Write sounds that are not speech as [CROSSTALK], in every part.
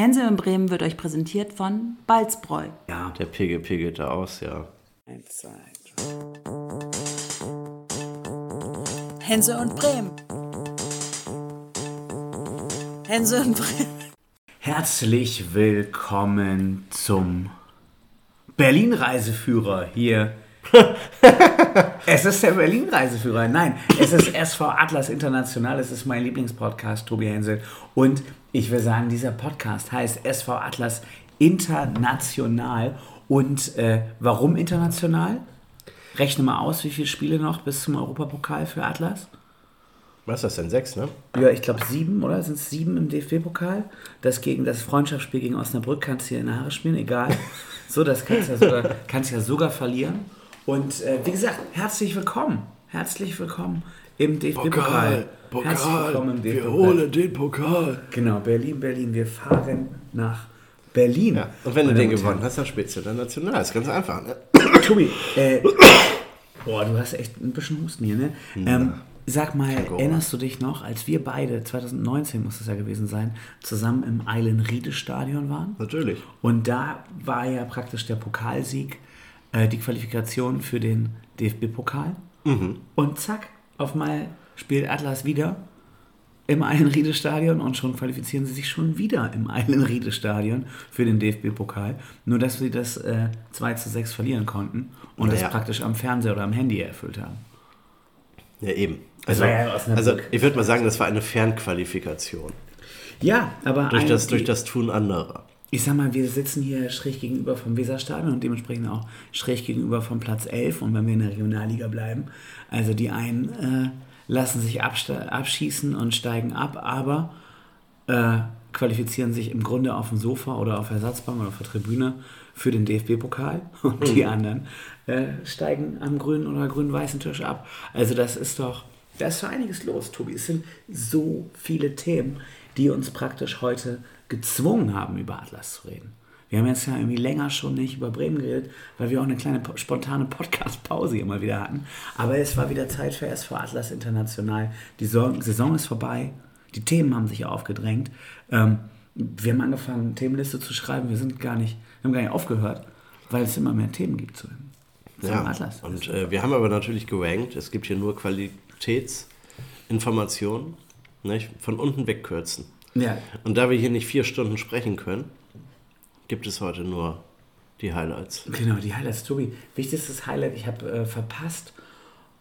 Hänsel in Bremen wird euch präsentiert von Balzbräu. Ja, der PGP geht da aus, ja. Eins, zwei, drei. Hänsel und Bremen. Hänsel und Bremen. Herzlich willkommen zum Berlin-Reiseführer hier. [LAUGHS] es ist der Berlin-Reiseführer. Nein, es ist SV Atlas International. Es ist mein Lieblingspodcast, Tobi Hensel. Und ich will sagen, dieser Podcast heißt SV Atlas International. Und äh, warum international? Rechne mal aus, wie viele Spiele noch bis zum Europapokal für Atlas? Was ist das denn? Sechs, ne? Ja, ich glaube sieben, oder? Sind es sieben im DFB-Pokal? Das gegen das Freundschaftsspiel gegen Osnabrück kannst du hier in die Haare spielen, egal. So, das kannst du ja sogar, kannst ja sogar verlieren. Und äh, wie gesagt, herzlich willkommen. Herzlich willkommen im DFB-Pokal. Pokal, Herzlich willkommen im wir DFB-Pokal. holen den Pokal. Genau, Berlin, Berlin. Wir fahren nach Berlin. Ja, und wenn du den gewonnen hast, dann spielst du dann national. Ist ganz einfach, ne? Tobi, äh, boah, du hast echt ein bisschen Husten hier, ne? Ähm, sag mal, erinnerst du dich noch, als wir beide, 2019 muss es ja gewesen sein, zusammen im Eilen-Riede-Stadion waren? Natürlich. Und da war ja praktisch der Pokalsieg, äh, die Qualifikation für den DFB-Pokal. Und zack, auf mal spielt Atlas wieder im Eilenriede-Stadion und schon qualifizieren sie sich schon wieder im Eilenriede-Stadion für den DFB-Pokal. Nur, dass sie das äh, 2 zu 6 verlieren konnten und Naja. das praktisch am Fernseher oder am Handy erfüllt haben. Ja, eben. Also, ja also ich würde mal sagen, das war eine Fernqualifikation. Ja, aber Durch ein- das, durch das Tun anderer. Ich sag mal, wir sitzen hier schräg gegenüber vom Weserstadion und dementsprechend auch schräg gegenüber vom Platz 11 und wenn wir in der Regionalliga bleiben, also die einen äh, lassen sich abschießen und steigen ab, aber äh, qualifizieren sich im Grunde auf dem Sofa oder auf Ersatzbank oder auf der Tribüne für den DFB-Pokal [LAUGHS] und die anderen äh, steigen am grünen oder grün-weißen Tisch ab. Also das ist doch, da ist so einiges los, Tobi. Es sind so viele Themen, die uns praktisch heute gezwungen haben, über Atlas zu reden. Wir haben jetzt ja irgendwie länger schon nicht über Bremen geredet, weil wir auch eine kleine po- spontane Podcast-Pause immer wieder hatten. Aber es war wieder Zeit für SV Atlas International. Die Saison, ist vorbei. Die Themen haben sich aufgedrängt. Ähm, wir haben angefangen, Themenliste zu schreiben. Wir sind gar nicht, wir haben gar nicht aufgehört, weil es immer mehr Themen gibt zu dem, zum Ja. Atlas. Und äh, wir haben aber natürlich gerankt. Es gibt hier nur Qualitätsinformationen. Nicht? Von unten wegkürzen. Ja, Und da wir hier nicht vier Stunden sprechen können, gibt es heute nur die Highlights. Genau, die Highlights. Tobi, wichtigstes Highlight, ich habe äh, verpasst,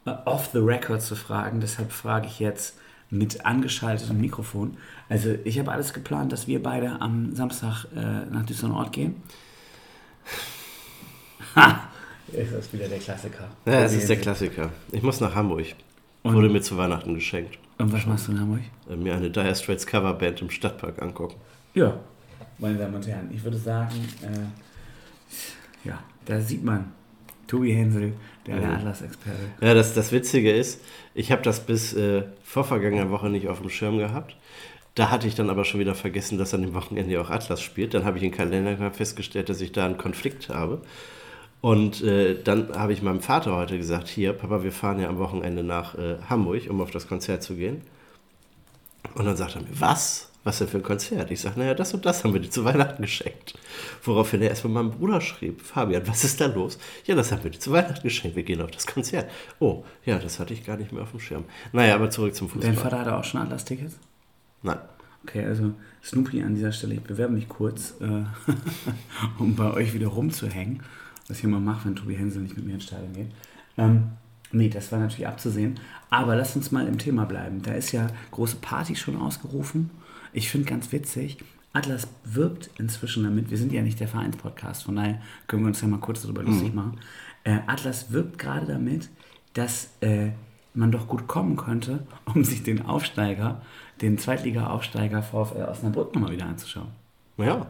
äh, off the record zu fragen, deshalb frage ich jetzt mit angeschaltetem Mikrofon. Also ich habe alles geplant, dass wir beide am Samstag äh, nach Düsseldorf gehen. Ha! [LAUGHS] Ist das wieder der Klassiker. Ja, es ist der Klassiker. Ich muss nach Hamburg. Und- Wurde mir zu Weihnachten geschenkt. Und was machst du in Hamburg? Äh, Mir eine Dire Straits Coverband im Stadtpark angucken. Ja, meine Damen und Herren, ich würde sagen, äh, ja, da sieht man Tobi Hensel, der, Ja. Atlas-Experte. Ja, das, das Witzige ist, ich habe das bis äh, vorvergangener Woche nicht auf dem Schirm gehabt. Da hatte ich dann aber schon wieder vergessen, dass an dem Wochenende auch Atlas spielt. Dann habe ich im Kalender festgestellt, dass ich da einen Konflikt habe. Und äh, dann habe ich meinem Vater heute gesagt, hier, Papa, wir fahren ja am Wochenende nach äh, Hamburg, um auf das Konzert zu gehen. Und dann sagt er mir, was? Was denn für ein Konzert? Ich sage, naja, das und das haben wir dir zu Weihnachten geschenkt. Woraufhin er erstmal meinem Bruder schrieb, Fabian, was ist da los? Ja, das haben wir dir zu Weihnachten geschenkt, wir gehen auf das Konzert. Oh, ja, das hatte ich gar nicht mehr auf dem Schirm. Naja, aber zurück zum Fußball. Dein Vater hatte auch schon Atlas-Tickets? Nein. Okay, also Snoopy an dieser Stelle, ich bewerbe mich kurz, äh, [LAUGHS] um bei euch wieder rumzuhängen, was ich immer mache, wenn Tobi Hensel nicht mit mir ins Stadion geht. Ähm, nee, das war natürlich abzusehen. Aber lass uns mal im Thema bleiben. Da ist ja große Party schon ausgerufen. Ich finde ganz witzig, Atlas wirbt inzwischen damit, wir sind ja nicht der Vereinspodcast, von daher können wir uns ja mal kurz darüber lustig machen. Äh, Atlas wirbt gerade damit, dass äh, man doch gut kommen könnte, [LAUGHS] um sich den Aufsteiger, den Zweitliga-Aufsteiger VfL Osnabrück nochmal wieder anzuschauen. Ja,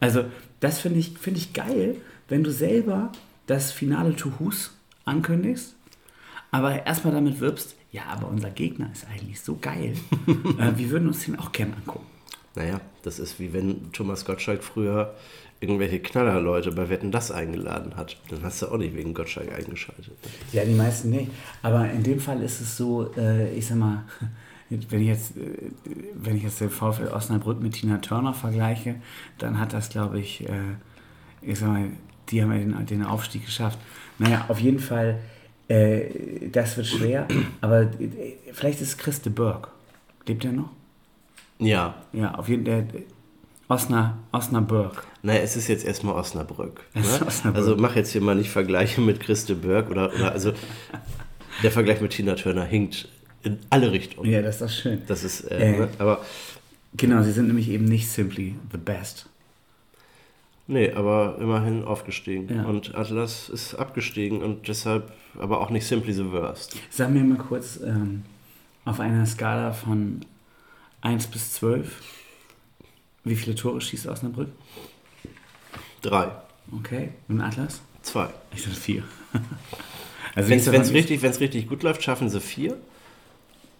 Also, das finde ich, find ich geil, wenn du selber das Finale to Hus ankündigst, aber erstmal damit wirbst, ja, aber unser Gegner ist eigentlich so geil. [LAUGHS] äh, wir würden uns den auch gerne angucken. naja, das ist wie wenn Thomas Gottschalk früher irgendwelche Knallerleute bei Wetten das eingeladen hat. Dann hast du auch nicht wegen Gottschalk eingeschaltet. Ja, die meisten nicht. Aber in dem Fall ist es so, äh, ich sag mal, [LAUGHS] wenn ich jetzt, äh, wenn ich jetzt den VfL Osnabrück mit Tina Turner vergleiche, dann hat das, glaube ich, äh, ich sag mal, die haben ja den, den Aufstieg geschafft. Naja, auf jeden Fall, äh, das wird schwer, aber äh, vielleicht ist es Christe Burg. Lebt er noch? Ja. Ja, auf jeden Fall. Osna, Osnabrück. Naja, es ist jetzt erstmal Osnabrück. Ne? Osnabrück. Also mach jetzt hier mal nicht Vergleiche mit Christe Berg oder, oder also der Vergleich mit Tina Turner hinkt in alle Richtungen. Ja, das ist doch schön. Das ist, äh, Äh. ne? aber Genau, sie sind nämlich eben nicht simply the best. Nee, aber immerhin aufgestiegen. Ja. Und Atlas ist abgestiegen und deshalb aber auch nicht simply the worst. Sag mir mal kurz, ähm, auf einer Skala von 1 bis 12, wie viele Tore schießt Osnabrück? Drei, Okay, und Atlas? zwei. Ich dachte vier. [LAUGHS] also Wenn es richtig, wenn's richtig gut läuft, schaffen sie vier.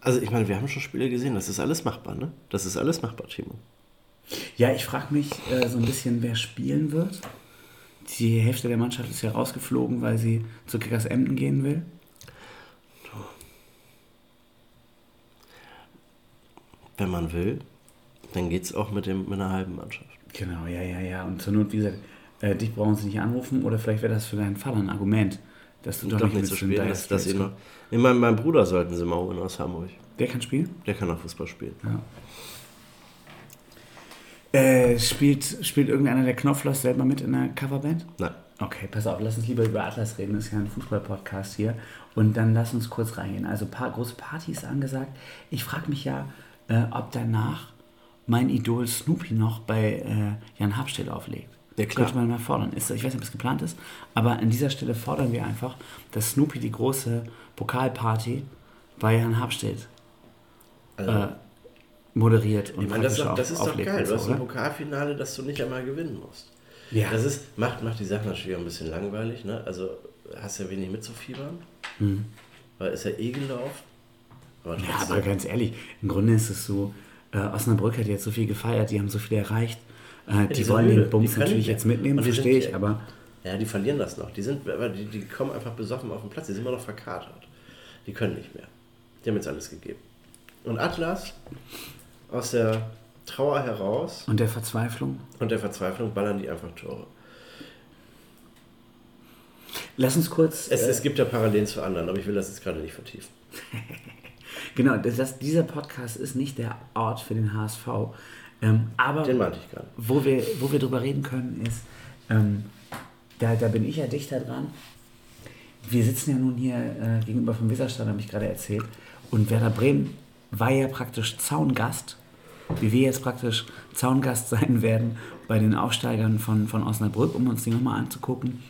Also ich meine, wir haben schon Spiele gesehen, das ist alles machbar, ne? Das ist alles machbar, Timo. Ja, ich frage mich äh, so ein bisschen, wer spielen wird. Die Hälfte der Mannschaft ist ja rausgeflogen, weil sie zu Kickers Emden gehen will. Wenn man will, dann geht es auch mit, dem, mit einer halben Mannschaft. Genau, ja, ja, ja. Und zur Not, wie gesagt, äh, dich brauchen sie nicht anrufen oder vielleicht wäre das für deinen Vater ein Argument, dass du doch, Doch nicht, nicht in spielen, dass, dass ihn noch. Nee, mein, mein Bruder sollten sie mal holen aus Hamburg. Wer kann spielen? Der kann auch Fußball spielen. Ja. Äh, spielt, spielt irgendeiner der Knopflers selber mit in der Coverband? Nein. Okay, pass auf, lass uns lieber über Atlas reden. Das ist ja ein Fußball-Podcast hier. Und dann lass uns kurz reingehen. Also, paar große Partys angesagt. Ich frage mich ja, äh, ob danach mein Idol Snoopy noch bei äh, Jan Habstedt auflegt. Ja, klar. Könnte man mal fordern. Ist, ich weiß nicht, ob es geplant ist, aber an dieser Stelle fordern wir einfach, dass Snoopy die große Pokalparty bei Jan Habstedt Also, äh, moderiert und ich meine, das, ist praktisch doch- das ist doch geil. Du hast ein? Pokalfinale, das du nicht einmal gewinnen musst. Ja. Das ist, macht, macht die Sache natürlich auch ein bisschen langweilig. Ne? Also hast ja wenig mitzufiebern. Weil ist ja eh gelaufen. Aber Mhm. Ja, aber ganz ehrlich, im Grunde ist es so, äh, Osnabrück hat jetzt so viel gefeiert, die haben so viel erreicht. Äh, die, die wollen den Bums natürlich jetzt mitnehmen, verstehe ich, ja- aber Ja, die verlieren das noch. Die, sind, aber die, die kommen einfach besoffen auf den Platz. Die sind immer noch verkatert. Die können nicht mehr. Die haben jetzt alles gegeben. Und Atlas aus der Trauer heraus und der Verzweiflung. und der Verzweiflung ballern die einfach Tore. Lass uns kurz, Es, äh, es gibt ja Parallelen zu anderen, aber ich will das jetzt gerade nicht vertiefen. [LAUGHS] genau, das, dieser Podcast ist nicht der Ort für den HSV, ähm, aber Den meinte ich gerade. wo wir, wo wir drüber reden können, ist, ähm, da, da bin ich ja dichter dran. Wir sitzen ja nun hier äh, gegenüber vom Weserstadion, habe ich gerade erzählt. Und Werder Bremen war ja praktisch Zaungast, wie wir jetzt praktisch Zaungast [LAUGHS] sein werden bei den Aufsteigern von, von Osnabrück, um uns die nochmal anzugucken.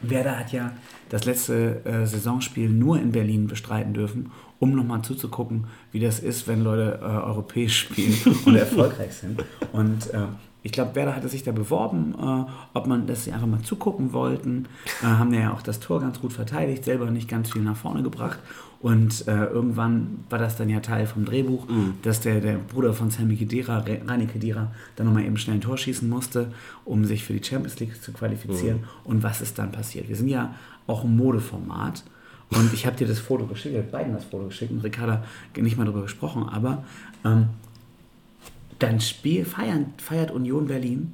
Werder hat ja das letzte äh, Saisonspiel nur in Berlin bestreiten dürfen, um nochmal zuzugucken, wie das ist, wenn Leute äh, europäisch spielen [LAUGHS] und erfolgreich sind. Und äh, ich glaube, Werder hatte sich da beworben, äh, ob man, sie einfach mal zugucken wollten. Äh, haben ja auch das Tor ganz gut verteidigt, selber nicht ganz viel nach vorne gebracht. Und äh, irgendwann war das dann ja Teil vom Drehbuch, dass der, der Bruder von Sammy Khedira, Re- Rani Khedira, dann nochmal eben schnell ein Tor schießen musste, um sich für die Champions League zu qualifizieren. Und was ist dann passiert? Wir sind ja auch ein Modeformat. Und ich habe dir das Foto geschickt, ich habe beiden das Foto geschickt und Ricarda nicht mal darüber gesprochen, aber ähm, dann Spiel feiern, feiert Union Berlin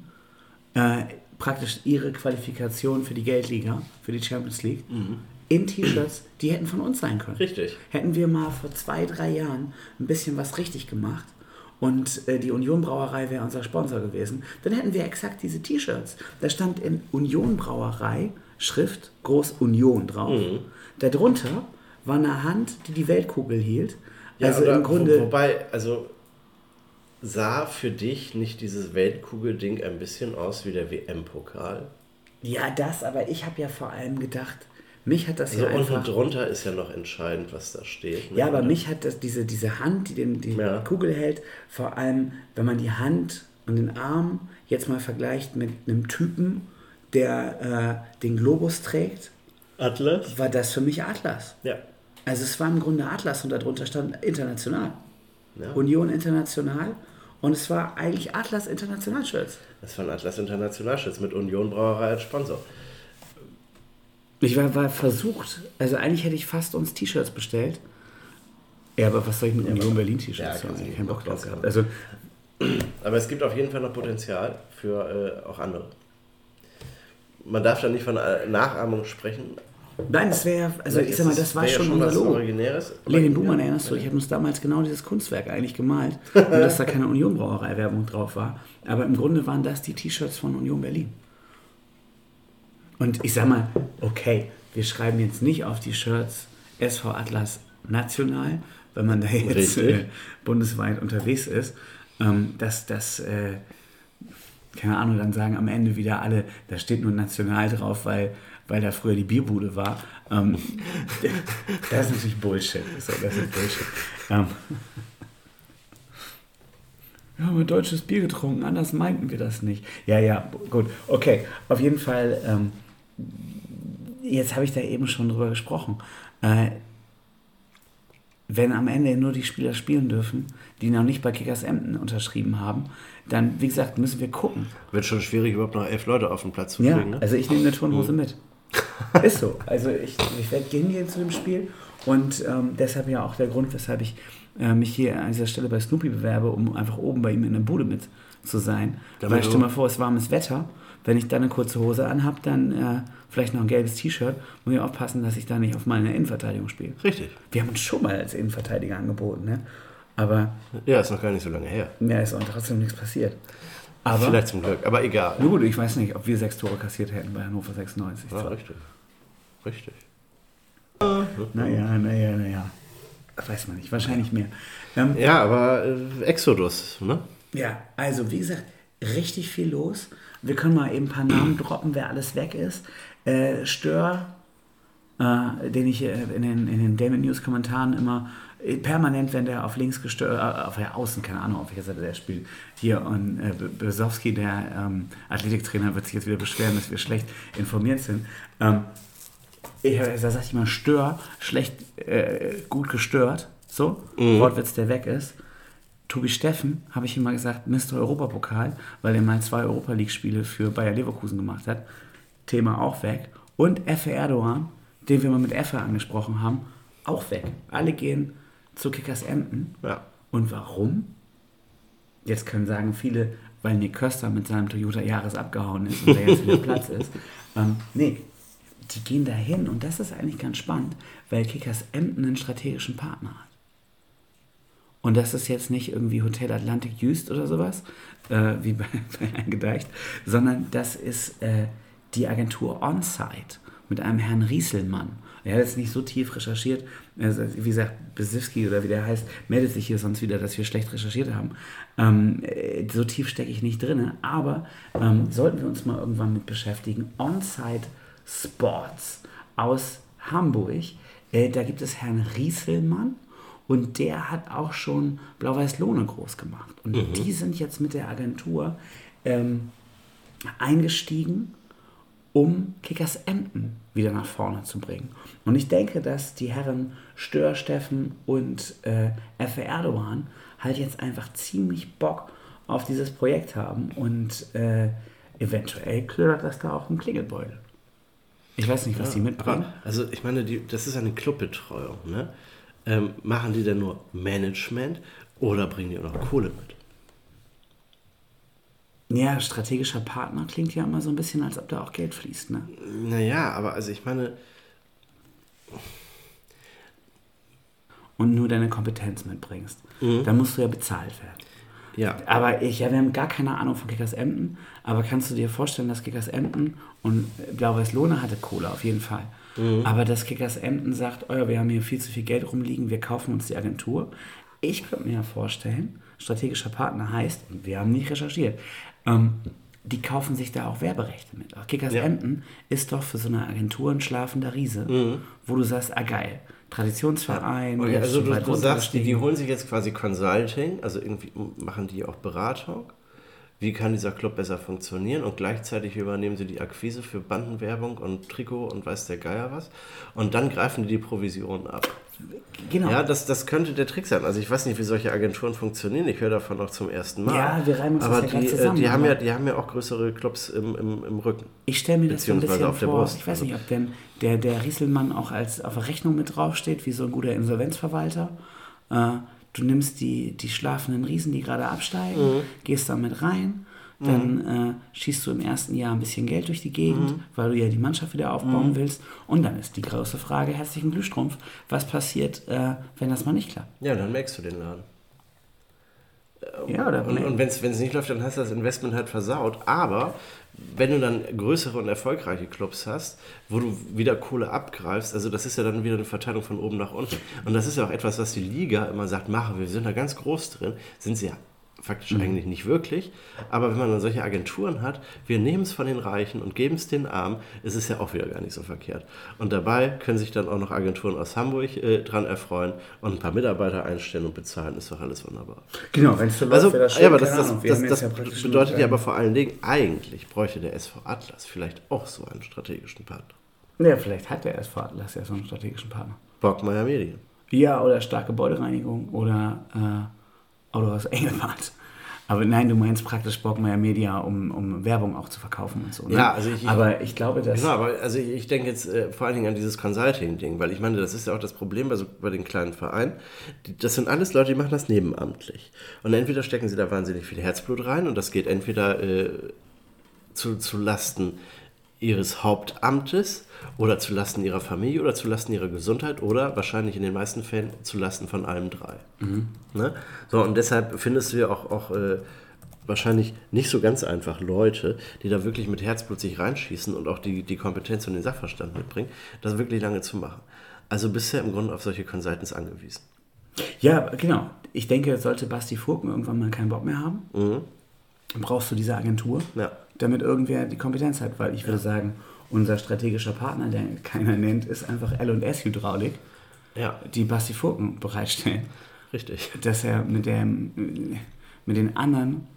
äh, praktisch ihre Qualifikation für die Geldliga, für die Champions League, in T-Shirts, die hätten von uns sein können. Richtig. Hätten wir mal vor zwei, drei Jahren ein bisschen was richtig gemacht und äh, die Union Brauerei wäre unser Sponsor gewesen, dann hätten wir exakt diese T-Shirts. Da stand in Union Brauerei Schrift groß Union drauf. Darunter war eine Hand, die die Weltkugel hielt. also oder im Grunde. Wo, wobei, also sah für dich nicht dieses Weltkugelding ein bisschen aus wie der WM-Pokal? Ja, das, aber ich habe ja vor allem gedacht, mich hat das Also ja unten einfach. drunter ist ja noch entscheidend, was da steht. ne? Ja, aber mich hat das, diese, diese Hand, die den, die Ja. Kugel hält, vor allem, wenn man die Hand und den Arm jetzt mal vergleicht mit einem Typen, der äh, den Globus trägt, Atlas? war das für mich Atlas. Ja. Also es war im Grunde Atlas und darunter stand international. ja. Union International und es war eigentlich Atlas International Shirts. Das war ein Atlas Internationalschutz mit Union Brauerei als Sponsor. Ich war, war versucht, also eigentlich hätte ich fast uns T-Shirts bestellt, Ja, aber was soll ich mit Union aber- Berlin-T-Shirts Ja, ja, nicht Keinen Bock drauf gehabt. Also, Aber es gibt auf jeden Fall noch Potenzial für äh, auch andere. Man darf da nicht von äh, Nachahmung sprechen. nein, das wäre, also ich sag mal, das war ja schon unser Logo. Lenin Buhmann, Ja. erinnerst du, ich habe uns damals genau dieses Kunstwerk eigentlich gemalt, [LAUGHS] nur dass da keine Union Brauerei-Werbung drauf war. Aber im Grunde waren das die T-Shirts von Union Berlin. Und ich sag mal, okay, wir schreiben jetzt nicht auf die Shirts SV Atlas National, wenn man da jetzt äh, bundesweit unterwegs ist, ähm, dass das, äh, keine Ahnung, dann sagen am Ende wieder alle, da steht nur National drauf, weil, weil da früher die Bierbude war. Ähm, [LAUGHS] das ist natürlich Bullshit. Ist, das ist Bullshit. Ähm, wir haben ein deutsches Bier getrunken, anders meinten wir das nicht. Ja, ja, gut, okay. Auf jeden Fall, ähm, jetzt habe ich da eben schon drüber gesprochen. Äh, wenn am Ende nur die Spieler spielen dürfen, die noch nicht bei Kickers Emden unterschrieben haben, dann, wie gesagt, müssen wir gucken. Wird schon schwierig, überhaupt noch elf Leute auf den Platz zu Ja, kriegen. Ne? also ich nehme eine Turnhose mit. [LAUGHS] Ist so. Also ich, ich werde hingehen zu dem Spiel und ähm, deshalb ja auch der Grund, weshalb ich äh, mich hier an dieser Stelle bei Snoopy bewerbe, um einfach oben bei ihm in der Bude mit zu sein. Damit Weil stell mal vor, es ist warmes Wetter. Wenn ich dann eine kurze Hose anhab, dann äh, vielleicht noch ein gelbes T-Shirt, muss ich aufpassen, dass ich da nicht auf meine Innenverteidigung spiele. Richtig. Wir haben uns schon mal als Innenverteidiger angeboten, ne? aber Ja, ist noch gar nicht so lange her. mehr ist auch trotzdem nichts passiert. Aber, Vielleicht zum Glück, aber egal. na gut, ich weiß nicht, ob wir sechs Tore kassiert hätten bei Hannover 96. Ja, richtig. Richtig. Naja, naja, naja. Weiß man nicht, wahrscheinlich mehr. Ähm, Ja, aber äh, Exodus, ne? ja, also wie gesagt, richtig viel los. Wir können mal eben ein paar Namen droppen, wer alles weg ist. Äh, Stör, äh, den ich äh, in den, in den Damon News Kommentaren immer äh, permanent, wenn der auf links gestört, äh, auf der Außen, keine Ahnung, auf welcher Seite der spielt, hier und äh, Besowski, der ähm, Athletiktrainer, wird sich jetzt wieder beschweren, dass wir schlecht informiert sind. Ähm, ich, da sag ich mal, Stör, schlecht, äh, gut gestört, so, Wortwitz, der weg ist. Tobi Steffen, habe ich ihm mal gesagt, Mr. Europapokal, weil er mal zwei Europa League-Spiele für Bayer Leverkusen gemacht hat. Thema auch weg. Und Effe Erdogan, den wir mal mit Effe angesprochen haben, auch weg. Alle gehen zu Kickers Emden. Ja. Und warum? Jetzt können sagen viele, weil Nick Köster mit seinem Toyota Jahres abgehauen ist und da jetzt wieder [LAUGHS] Platz ist. Ähm, nee, die gehen dahin und das ist eigentlich ganz spannend, weil Kickers Emden einen strategischen Partner hat. Und das ist jetzt nicht irgendwie Hotel Atlantic Jüst oder sowas, äh, wie [LAUGHS] bei, bei Eingedeicht, sondern das ist äh, die Agentur Onsite mit einem Herrn Rieselmann. Er hat jetzt nicht so tief recherchiert, also, wie gesagt, Besivski oder wie der heißt, meldet sich hier sonst wieder, dass wir schlecht recherchiert haben. Ähm, äh, so tief stecke ich nicht drin, aber ähm, sollten wir uns mal irgendwann mit beschäftigen. Onsite Sports aus Hamburg, äh, da gibt es Herrn Rieselmann und der hat auch schon Blau-Weiß Lohne groß gemacht. Und die sind jetzt mit der Agentur ähm, eingestiegen, um Kickers Emden wieder nach vorne zu bringen. Und ich denke, dass die Herren Stör, Steffen und äh, Effe Erdogan halt jetzt einfach ziemlich Bock auf dieses Projekt haben und äh, eventuell klirrt das da auch im Klingelbeutel. Ich weiß nicht, was die mitbringen. Aber, also ich meine, die, das ist eine Clubbetreuung. Ne? Ähm, machen die denn nur Management oder bringen die auch noch Kohle mit? Ja, strategischer Partner klingt ja immer so ein bisschen, als ob da auch Geld fließt. Ne? Naja, aber also ich meine, Und nur deine Kompetenz mitbringst. Dann musst du ja bezahlt werden. ja. Aber ich, ja, wir haben gar keine Ahnung von Kickers Emden. Aber kannst du dir vorstellen, dass Kickers Emden und Blau-Weiß Lohne hatte Kohle auf jeden Fall. Aber dass Kickers Emden sagt, oh ja, wir haben hier viel zu viel Geld rumliegen, wir kaufen uns die Agentur. Ich könnte mir ja vorstellen, strategischer Partner heißt, und wir haben nicht recherchiert, ähm, die kaufen sich da auch Werberechte mit. Auch Kickers Ja. Emden ist doch für so eine Agentur ein schlafender Riese, wo du sagst, ah geil, Traditionsverein. Okay, also du, du sagst, die, die holen sich jetzt quasi Consulting, also irgendwie machen die auch Beratung. Wie kann dieser Club besser funktionieren? Und gleichzeitig übernehmen sie die Akquise für Bandenwerbung und Trikot und weiß der Geier was. Und dann greifen die die Provision ab. Genau. Ja, das, das könnte der Trick sein. Also ich weiß nicht, wie solche Agenturen funktionieren. Ich höre davon auch zum ersten Mal. Ja, wir reimen uns aber das ja die, äh, zusammen, die, haben ja, aber- die haben ja auch größere Clubs im, im, im Rücken. Ich stelle mir das so ein bisschen auf der vor, Brust. ich weiß Also- nicht, ob denn der, der Rieselmann auch als auf der Rechnung mit draufsteht, wie so ein guter Insolvenzverwalter. Äh, du nimmst die, die schlafenden Riesen, die gerade absteigen, Mhm. gehst damit rein. Dann äh, schießt du im ersten Jahr ein bisschen Geld durch die Gegend, Mhm. weil du ja die Mannschaft wieder aufbauen willst. Und dann ist die große Frage, herzlichen Glühstrumpf, was passiert, äh, wenn das mal nicht klappt? Ja, dann merkst du den Laden. Ja, oder Und, und wenn es nicht läuft, dann hast du das Investment halt versaut. Aber wenn du dann größere und erfolgreiche Clubs hast, wo du wieder Kohle abgreifst, also das ist ja dann wieder eine Verteilung von oben nach unten. Und das ist ja auch etwas, was die Liga immer sagt, machen wir, wir sind da ganz groß drin, sind sie ja faktisch eigentlich nicht wirklich. Aber wenn man dann solche Agenturen hat, wir nehmen es von den Reichen und geben es den Armen, ist es ja auch wieder gar nicht so verkehrt. Und dabei können sich dann auch noch Agenturen aus Hamburg äh, dran erfreuen und ein paar Mitarbeiter einstellen und bezahlen, ist doch alles wunderbar. Genau, wenn es so läuft, Also, wäre das schön. ja, aber das, das, Ahnung, das, das, ja bedeutet ja aber vor allen Dingen, eigentlich bräuchte der SV Atlas vielleicht auch so einen strategischen Partner. Ja, vielleicht hat der SV Atlas ja so einen strategischen Partner. Bockmeier Medien. Ja, oder starke Gebäudereinigung oder äh, Autohaus Engelbart. Aber nein, du meinst praktisch Bockmeier Media, um, um Werbung auch zu verkaufen und so. Ne? Ja, also ich- Aber ich glaube, dass. Genau, aber also ich, ich denke jetzt äh, vor allen Dingen an dieses Consulting-Ding, weil ich meine, das ist ja auch das Problem bei, so, bei den kleinen Vereinen. Die, das sind alles Leute, die machen das nebenamtlich. Und entweder stecken sie da wahnsinnig viel Herzblut rein und das geht entweder äh, zu, zu Lasten ihres Hauptamtes oder zu Lasten ihrer Familie oder zu Lasten ihrer Gesundheit oder wahrscheinlich in den meisten Fällen zu Lasten von allem drei. Ne? So, und deshalb findest du ja auch, auch äh, wahrscheinlich nicht so ganz einfach Leute, die da wirklich mit Herzblut sich reinschießen und auch die, die Kompetenz und den Sachverstand mitbringen, das wirklich lange zu machen. Also bist du ja im Grunde auf solche Consultants angewiesen. Ja, genau. Ich denke, sollte Basti Furken irgendwann mal keinen Bock mehr haben, dann brauchst du diese Agentur, Mhm. Ja. Damit irgendwer die Kompetenz hat. Weil ich würde sagen, unser strategischer Partner, der keiner nennt, ist einfach L&S Hydraulik, Ja, die Basti Furken bereitstellen. richtig. dass er mit, dem, mit den anderen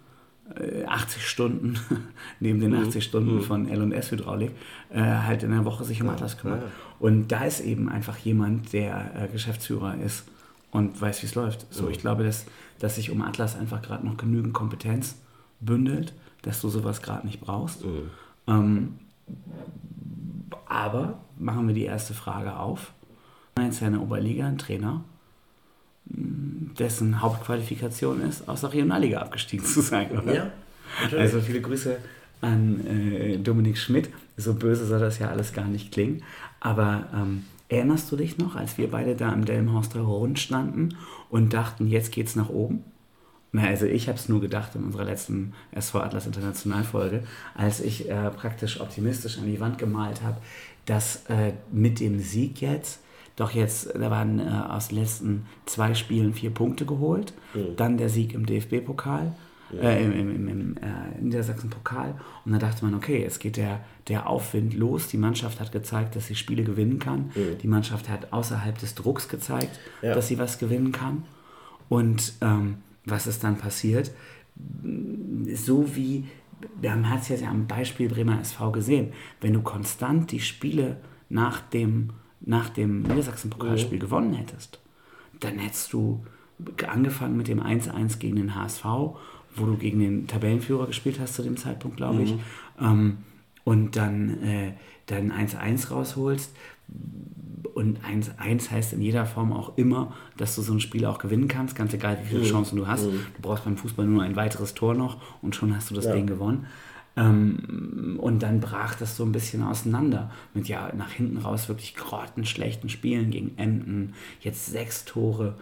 äh, 80 Stunden, [LAUGHS] neben den 80 Stunden von L&S Hydraulik, äh, halt in der Woche sich um Atlas kümmert. ja. Und da ist eben einfach jemand, der äh, Geschäftsführer ist und weiß, wie es läuft. So, ich glaube, dass, dass sich um Atlas einfach gerade noch genügend Kompetenz bündelt, dass du sowas gerade nicht brauchst. Ähm, aber machen wir die erste Frage auf. Jetzt ja in der Oberliga ein Trainer, dessen Hauptqualifikation ist, aus der Regionalliga abgestiegen zu sein, oder? Ja, natürlich. Also viele Grüße an äh, Dominik Schmidt. So böse soll das ja alles gar nicht klingen. Aber ähm, erinnerst du dich noch, als wir beide da im Delmenhorster Rund standen und dachten, jetzt geht's nach oben? Na, also ich habe es nur gedacht in unserer letzten SV Atlas International Folge, als ich äh, praktisch optimistisch an die Wand gemalt habe, dass äh, mit dem Sieg jetzt, doch jetzt, da waren äh, aus den letzten zwei Spielen vier Punkte geholt, dann der Sieg im DFB-Pokal, äh, im, im, im, im äh, Niedersachsen-Pokal. Und da dachte man, okay, jetzt geht der, der Aufwind los, die Mannschaft hat gezeigt, dass sie Spiele gewinnen kann, die Mannschaft hat außerhalb des Drucks gezeigt, Ja. dass sie was gewinnen kann. Und ähm, was ist dann passiert? So wie, wir haben es jetzt ja am Beispiel Bremer SV gesehen, wenn du konstant die Spiele nach dem, nach dem Niedersachsen-Pokalspiel gewonnen hättest, dann hättest du angefangen mit dem 1-1 gegen den HSV, wo du gegen den Tabellenführer gespielt hast zu dem Zeitpunkt, glaube ich, ähm, und dann, äh, dann 1-1 rausholst. Und 1-1 heißt in jeder Form auch immer, dass du so ein Spiel auch gewinnen kannst, ganz egal wie viele Chancen du hast. Du brauchst beim Fußball nur ein weiteres Tor noch und schon hast du das Ding gewonnen. Ähm, und dann brach das so ein bisschen auseinander mit ja nach hinten raus wirklich grottenschlechten Spielen gegen Emden, jetzt sechs Tore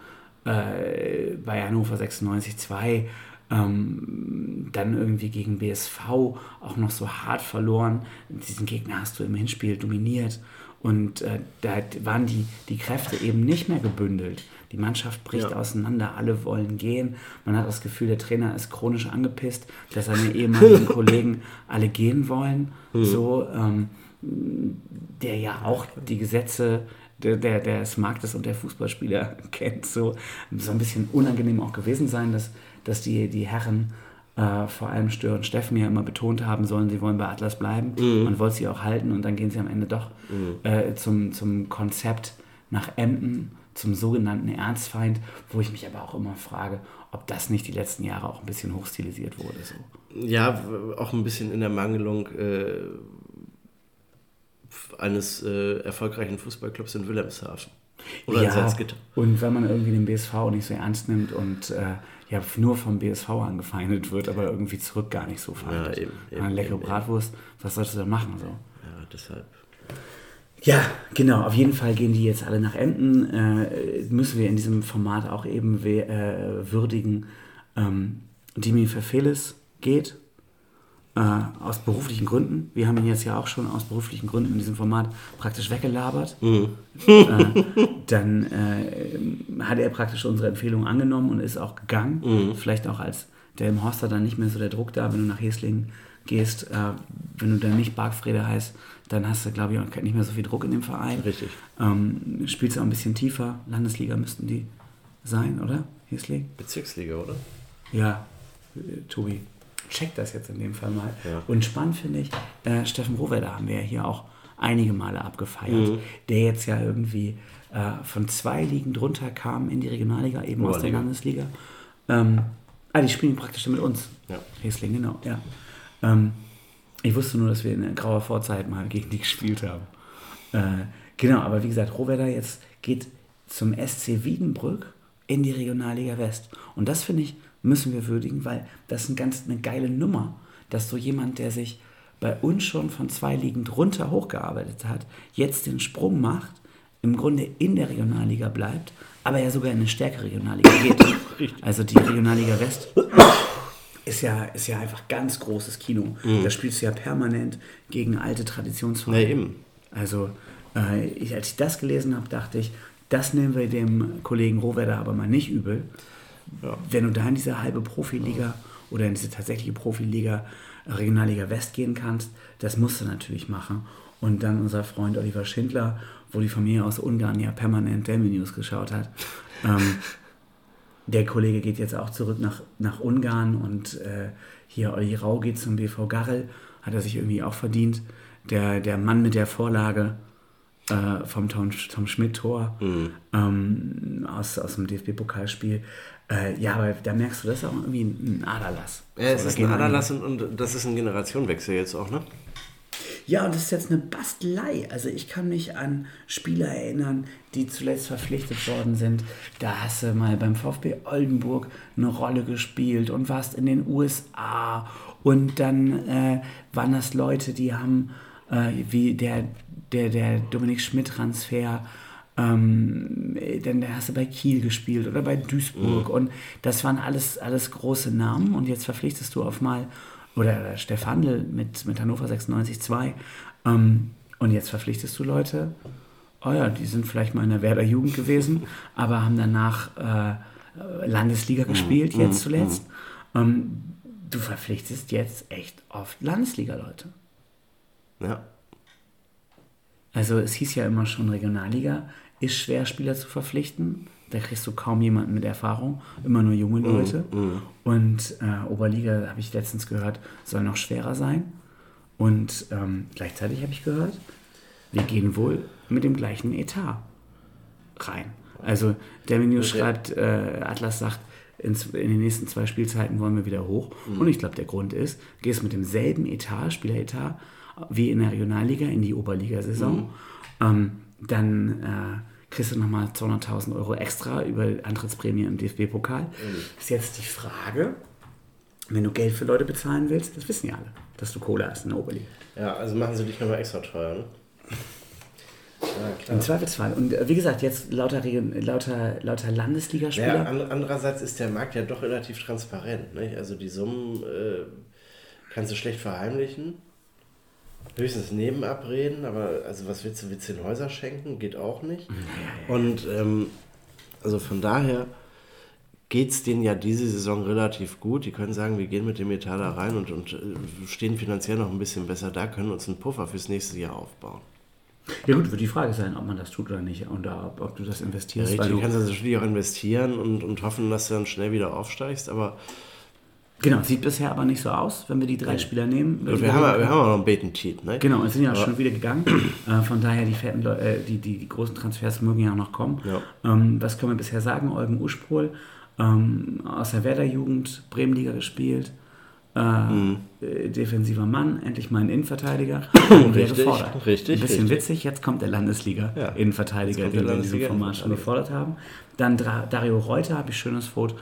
äh, bei Hannover 96 2 ähm, dann irgendwie gegen BSV auch noch so hart verloren. Diesen Gegner hast du im Hinspiel dominiert und äh, da waren die, die Kräfte eben nicht mehr gebündelt. Die Mannschaft bricht Ja. auseinander, alle wollen gehen. Man hat das Gefühl, der Trainer ist chronisch angepisst, dass seine ehemaligen [LAUGHS] Kollegen alle gehen wollen. So, ähm, der ja auch die Gesetze der, der, des Marktes und der Fußballspieler [LAUGHS] kennt. So, so ein bisschen unangenehm auch gewesen sein, dass, dass die, die Herren, äh, vor allem Stör und Steffen, ja immer betont haben sollen, sie wollen bei Atlas bleiben. Man wollte sie auch halten und dann gehen sie am Ende doch äh, zum, zum Konzept nach Emden, zum sogenannten Ernstfeind, wo ich mich aber auch immer frage, ob das nicht die letzten Jahre auch ein bisschen hochstilisiert wurde. So. Ja, auch ein bisschen in der Mangelung äh, eines äh, erfolgreichen Fußballclubs in Wilhelmshaven. Oder ja, Salzgitter. und wenn man irgendwie den BSV nicht so ernst nimmt und äh, ja, nur vom BSV angefeindet wird, aber irgendwie zurück gar nicht so feindet. Ja, eben, eben, Eine leckere eben, Bratwurst, was sollst du da machen? So? Ja, deshalb. Ja, genau. Auf jeden Fall gehen die jetzt alle nach Emden. Äh, müssen wir in diesem Format auch eben äh, würdigen. Ähm, Dimi Verfelis geht äh, aus beruflichen Gründen. Wir haben ihn jetzt ja auch schon aus beruflichen Gründen in diesem Format praktisch weggelabert. Äh, dann äh, hat er praktisch unsere Empfehlung angenommen und ist auch gegangen. Vielleicht auch als der im Horster dann nicht mehr so der Druck da, wenn du nach Heslingen gehst. Äh, wenn du dann nicht Bargfrede heißt, dann hast du, glaube ich, auch nicht mehr so viel Druck in dem Verein. Richtig. Ähm, spielst du auch ein bisschen tiefer. Landesliga müssten die sein, oder? Hesling? Bezirksliga, oder? Ja, äh, Tobi, check das jetzt in dem Fall mal. Ja. Und spannend finde ich, äh, Steffen Rohwedder haben wir ja hier auch einige Male abgefeiert, der jetzt ja irgendwie äh, von zwei Ligen drunter kam in die Regionalliga, eben aus der. Landesliga. Ähm, ah, die spielen praktisch mit uns. Ja. Hesling, genau, ja. Ähm, ich wusste nur, dass wir in grauer Vorzeit mal gegen die gespielt haben. Äh, genau, aber wie gesagt, Rohwedder jetzt geht zum SC Wiedenbrück in die Regionalliga West. Und das finde ich, müssen wir würdigen, weil das ist ein ganz, eine geile Nummer, dass so jemand, der sich bei uns schon von zwei Ligen drunter hochgearbeitet hat, jetzt den Sprung macht, im Grunde in der Regionalliga bleibt, aber ja sogar in eine stärkere Regionalliga geht. [LAUGHS] Also die Regionalliga West ist ja, ist ja einfach ganz großes Kino. Da spielst du ja permanent gegen alte Traditionsvereine. Ja, eben. Also, äh, ich, als ich das gelesen habe, dachte ich, das nehmen wir dem Kollegen Rohwedder aber mal nicht übel. Wenn du da in diese halbe Profiliga oder in diese tatsächliche Profiliga, äh, Regionalliga West gehen kannst, das musst du natürlich machen. Und dann unser Freund Oliver Schindler, wo die Familie aus Ungarn ja permanent Delmi News geschaut hat. [LAUGHS] Ähm, der Kollege geht jetzt auch zurück nach, nach Ungarn und äh, hier Olli Rau geht zum BV Garrel, hat er sich irgendwie auch verdient. Der, der Mann mit der Vorlage äh, vom Tom, Tom Schmidt-Tor ähm, aus, aus dem DFB-Pokalspiel. Äh, ja, aber da merkst du, das ist auch irgendwie ein Aderlass. Ja, es So, ist ein Aderlass und, und das ist ein Generationenwechsel jetzt auch, ne? Ja, und das ist jetzt eine Bastelei. Also ich kann mich an Spieler erinnern, die zuletzt verpflichtet worden sind. Da hast du mal beim VfB Oldenburg eine Rolle gespielt und warst in den USA. Und dann äh, waren das Leute, die haben, äh, wie der, der, der Dominik Schmidt-Transfer, ähm, dann hast du bei Kiel gespielt oder bei Duisburg. Und das waren alles, alles große Namen. Und jetzt verpflichtest du auf mal oder Stefandl mit, mit Hannover 96-2. Ähm, und jetzt verpflichtest du Leute, oh ja, die sind vielleicht mal in der Werder Jugend gewesen, aber haben danach äh, Landesliga gespielt, jetzt zuletzt. Ähm, du verpflichtest jetzt echt oft Landesliga-Leute. Ja. Also es hieß ja immer schon, Regionalliga ist schwer, Spieler zu verpflichten. Da kriegst du kaum jemanden mit Erfahrung, immer nur junge Leute. Und äh, Oberliga, habe ich letztens gehört, soll noch schwerer sein. Und ähm, gleichzeitig habe ich gehört, wir gehen wohl mit dem gleichen Etat rein. Also der Menü schreibt, äh, Atlas sagt, in, z- in den nächsten zwei Spielzeiten wollen wir wieder hoch. Und ich glaube, der Grund ist, gehst mit demselben Etat, Spieleretat, wie in der Regionalliga in die Oberligasaison. Ähm, dann äh, kriegst du nochmal 200.000 Euro extra über Antrittsprämie im DFB-Pokal. Ist jetzt die Frage, wenn du Geld für Leute bezahlen willst, das wissen ja alle, dass du Kohle hast in der Oberliga. Ja, also machen sie dich nochmal extra teuer, ne? [LAUGHS] Ja. Im Zweifelsfall. Und äh, wie gesagt, jetzt lauter, lauter, lauter Landesligaspieler. Ja, an, andererseits ist der Markt ja doch relativ transparent. Nicht? Also die Summen äh, kannst du schlecht verheimlichen. Höchstens nebenabreden, aber also was willst du, willst du den Häuser schenken? Geht auch nicht. Und ähm, also von daher geht es denen ja diese Saison relativ gut. Die können sagen, wir gehen mit dem Etat da rein und, und äh, stehen finanziell noch ein bisschen besser da, können uns einen Puffer fürs nächste Jahr aufbauen. Ja gut, wird die Frage sein, ob man das tut oder nicht und ob, ob du das investierst. Richtig, weil du kannst also natürlich auch investieren und, und hoffen, dass du dann schnell wieder aufsteigst, aber genau, sieht bisher aber nicht so aus, wenn wir die drei Spieler nehmen. Gut, wir, haben, ja- wir haben auch noch einen Beten Cheat, ne? Genau, es sind ja Aber- schon wieder gegangen. [CLEARS THROAT] äh, von daher, die, fetten äh, die, die, die großen Transfers mögen ja auch noch kommen. Ja. Ähm, was können wir bisher sagen? Eugen Uschpol ähm, aus der Werder-Jugend, Bremenliga gespielt. äh, Mhm. äh, defensiver Mann, endlich mal ein Innenverteidiger. [CLEARS THROAT] Wir Richtig, gefordert. richtig, Ein bisschen richtig. witzig, jetzt kommt der Landesliga Ja. Den der wir in diesem Format schon gefordert haben. Dann Dario Reuter, habe ich schönes Foto,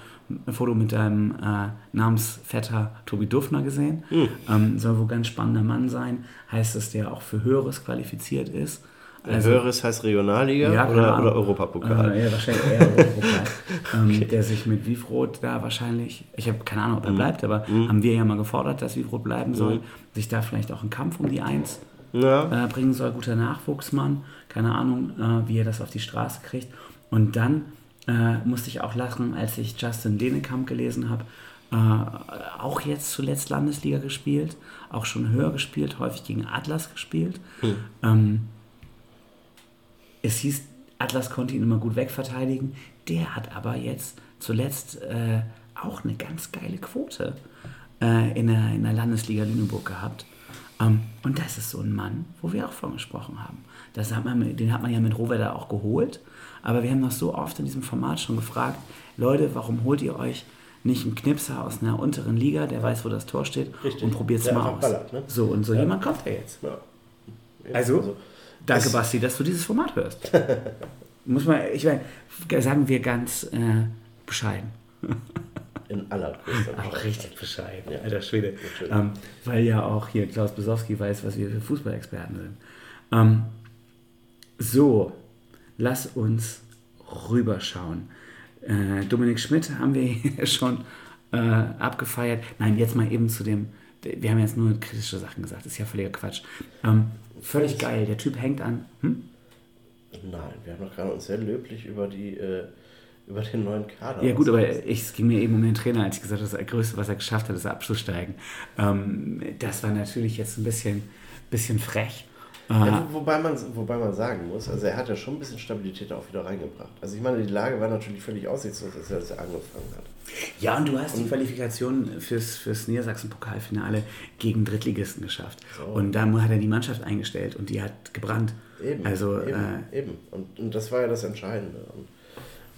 ein Foto mit deinem äh, Namensvetter Tobi Duffner gesehen. Hm. Ähm, soll wohl ganz spannender Mann sein. Heißt, dass der auch für Höheres qualifiziert ist. Also, Höheres heißt Regionalliga ja, oder, oder Europapokal. Äh, ja, wahrscheinlich eher Europapokal. [LAUGHS] ähm, Der sich mit Wifroth da wahrscheinlich, ich habe keine Ahnung, ob Mhm. er bleibt, aber haben wir ja mal gefordert, dass Wifroth bleiben soll, sich da vielleicht auch einen Kampf um die Eins Ja. äh, bringen soll. Guter Nachwuchsmann, keine Ahnung, äh, wie er das auf die Straße kriegt. Und dann äh, musste ich auch lachen, als ich Justin Denekamp gelesen habe. Äh, auch jetzt zuletzt Landesliga gespielt, auch schon höher gespielt, häufig gegen Atlas gespielt. Ähm, es hieß, Atlas konnte ihn immer gut wegverteidigen. Der hat aber jetzt zuletzt äh, auch eine ganz geile Quote äh, in, der, in der Landesliga Lüneburg gehabt. Ähm, und das ist so ein Mann, wo wir auch von gesprochen haben. Das hat man, den hat man ja mit Rohwedder auch geholt. Aber wir haben noch so oft in diesem Format schon gefragt, Leute, warum holt ihr euch nicht einen Knipser aus einer unteren Liga, der weiß, wo das Tor steht, Richtig. und probiert es mal aus. ballert, ne? So, und so jemand kommt ja jetzt. Ja. Also, danke es- Basti, dass du dieses Format hörst. [LAUGHS] Muss man, ich meine, sagen wir ganz äh, bescheiden. [LAUGHS] In allergrößter Auch Bescheid. richtig bescheiden, Ja. alter Schwede. Ähm, weil ja auch hier Klaus Besowski weiß, was wir für Fußballexperten sind. Ähm, so, lass uns rüberschauen. Äh, Dominik Schmidt haben wir [LAUGHS] hier schon äh, abgefeiert. Nein, jetzt mal eben zu dem, wir haben jetzt nur kritische Sachen gesagt, ist ja völliger Quatsch. Ähm, völlig geil, der Typ hängt an. Hm? Nein, wir haben doch gerade uns sehr löblich über die äh, über den neuen Kader. Ja gut, aber ich, es ging mir eben um den Trainer, als ich gesagt habe, das Größte, was er geschafft hat, ist abzusteigen. Ähm, das war natürlich jetzt ein bisschen, bisschen frech. Äh, Ja, wo- wobei, man, wobei man sagen muss, also er hat ja schon ein bisschen Stabilität auch wieder reingebracht. Also ich meine, die Lage war natürlich völlig aussichtslos, als er, er angefangen hat. ja, und du hast die Qualifikation fürs, fürs Niedersachsen-Pokalfinale gegen Drittligisten geschafft. Und da hat er die Mannschaft eingestellt und die hat gebrannt. Eben, Also, eben, äh, eben. Und, und das war ja das Entscheidende. Und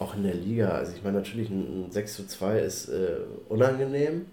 auch in der Liga, also ich meine, natürlich ein, ein 6 zu 2 ist äh, unangenehm,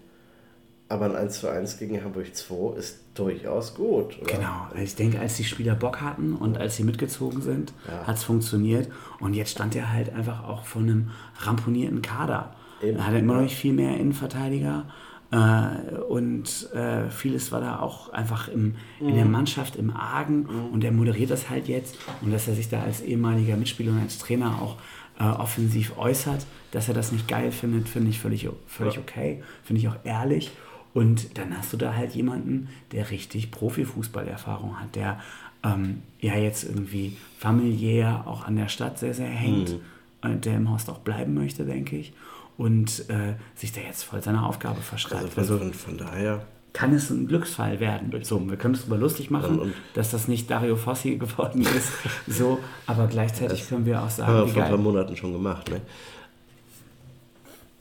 aber ein 1 zu 1 gegen Hamburg 2 ist durchaus gut. Oder? Genau, also ich denke, als die Spieler Bock hatten und als sie mitgezogen sind, Ja. hat es funktioniert. Und jetzt stand er halt einfach auch von einem ramponierten Kader. Eben, Er hatte immer noch nicht viel mehr Innenverteidiger. Äh, und äh, vieles war da auch einfach im, in Mhm. der Mannschaft im Argen. Und er moderiert das halt jetzt. Und dass er sich da als ehemaliger Mitspieler und als Trainer auch äh, offensiv äußert, dass er das nicht geil findet, finde ich völlig, völlig Ja. okay. Finde ich auch ehrlich. Und dann hast du da halt jemanden, der richtig Profifußballerfahrung hat, der ähm, ja jetzt irgendwie familiär auch an der Stadt sehr, sehr hängt, äh, der im Horst auch bleiben möchte, denke ich. Und äh, sich da jetzt voll seiner Aufgabe verschreibt. Also Also, von, von, von daher, kann es ein Glücksfall werden. So, wir können es darüber lustig machen, Und- und- dass das nicht Dario Fossi [LAUGHS] geworden ist. so, aber gleichzeitig können wir auch haben wir sagen, vor ein paar. Monaten schon gemacht. Ne?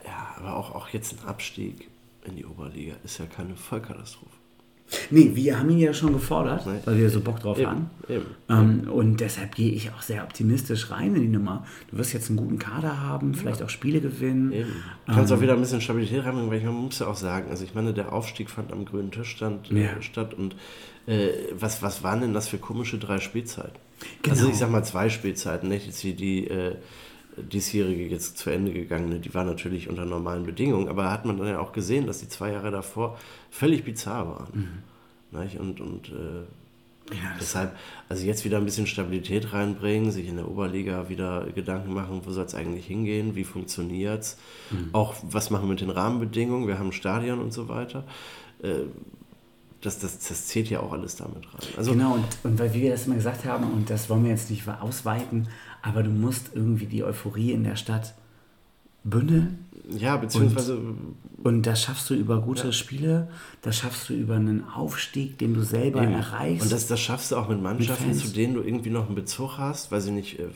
Ja, aber auch, auch jetzt ein Abstieg in die Oberliga ist ja keine Vollkatastrophe. Nee, wir haben ihn ja schon gefordert, Nee. weil wir so Bock drauf Eben, haben. eben. Ähm, und deshalb gehe ich auch sehr optimistisch rein in die Nummer. Du wirst jetzt einen guten Kader haben, vielleicht auch Spiele gewinnen. Eben. Du kannst Ähm. auch wieder ein bisschen Stabilität reinbringen, weil ich, man muss ja auch sagen, also ich meine, der Aufstieg fand am grünen Tisch stand, Ja. äh, statt und äh, was, was waren denn das für komische drei Spielzeiten? Genau. Also ich sag mal zwei Spielzeiten, nicht jetzt wie die äh, diesjährige jetzt zu Ende gegangene, die war natürlich unter normalen Bedingungen, aber hat man dann ja auch gesehen, dass die zwei Jahre davor völlig bizarr waren. Nicht? Und, und äh, Ja, Deshalb, also jetzt wieder ein bisschen Stabilität reinbringen, sich in der Oberliga wieder Gedanken machen, wo soll es eigentlich hingehen, wie funktioniert es, Mhm. auch was machen wir mit den Rahmenbedingungen, wir haben ein Stadion und so weiter. Äh, Das, das, das zählt ja auch alles damit rein. Also, Genau, und, und weil wir das immer gesagt haben, und das wollen wir jetzt nicht ausweiten, aber du musst irgendwie die Euphorie in der Stadt bündeln. ja, beziehungsweise, Und das schaffst du über gute Spiele, das schaffst du über einen Aufstieg, den du selber Eben. erreichst. Und das, das schaffst du auch mit Mannschaften, Fans. zu denen du irgendwie noch einen Bezug hast, weil sie nicht äh,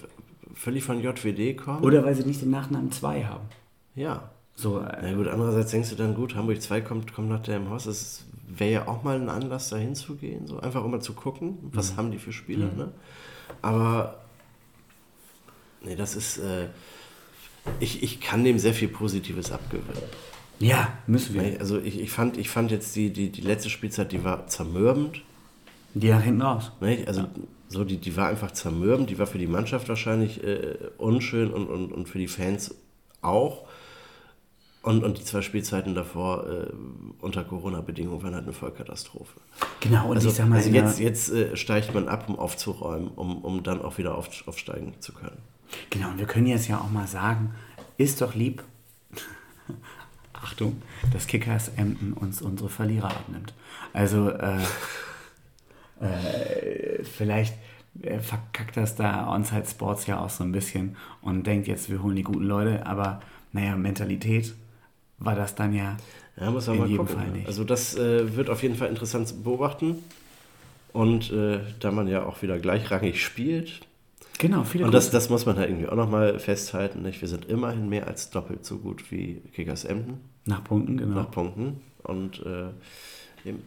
völlig von JWD kommen. Oder weil sie nicht den Nachnamen 2 haben. Ja. So, äh, Na gut, andererseits denkst du dann, gut, Hamburg 2 kommt, kommt nach dem Haus. Das wäre ja auch mal ein Anlass, da hinzugehen. So. Einfach um mal zu gucken, was haben die für Spieler. Ne? Aber nee, das ist. Äh, ich, ich kann dem sehr viel Positives abgewinnen. Ja, müssen wir. Also ich, ich, fand, ich fand jetzt die, die, die letzte Spielzeit, die war zermürbend. Die nach hinten raus. Ne? Also so die, die war einfach zermürbend, die war für die Mannschaft wahrscheinlich äh, unschön und, und, und für die Fans auch. Und, und die zwei Spielzeiten davor äh, unter Corona-Bedingungen waren halt eine Vollkatastrophe. Genau, und Also, ich sag mal, also jetzt, jetzt äh, steigt man ab, um aufzuräumen, um, um dann auch wieder auf, aufsteigen zu können. Genau, und wir können jetzt ja auch mal sagen, ist doch lieb, [LAUGHS] Achtung, dass Kickers Emden uns unsere Verlierer abnimmt. Also äh, äh, vielleicht äh, verkackt das da Onside Sports ja auch so ein bisschen und denkt jetzt, wir holen die guten Leute, aber naja, Mentalität war das dann ja Ja, muss in mal jedem gucken. Fall nicht. Also das äh, wird auf jeden Fall interessant zu beobachten. Und äh, da man ja auch wieder gleichrangig spielt, genau, viele und das, Grüße. das muss man halt irgendwie auch nochmal festhalten, nicht? wir sind immerhin mehr als doppelt so gut wie Kickers Emden nach Punkten, genau. nach Punkten. Und äh, eben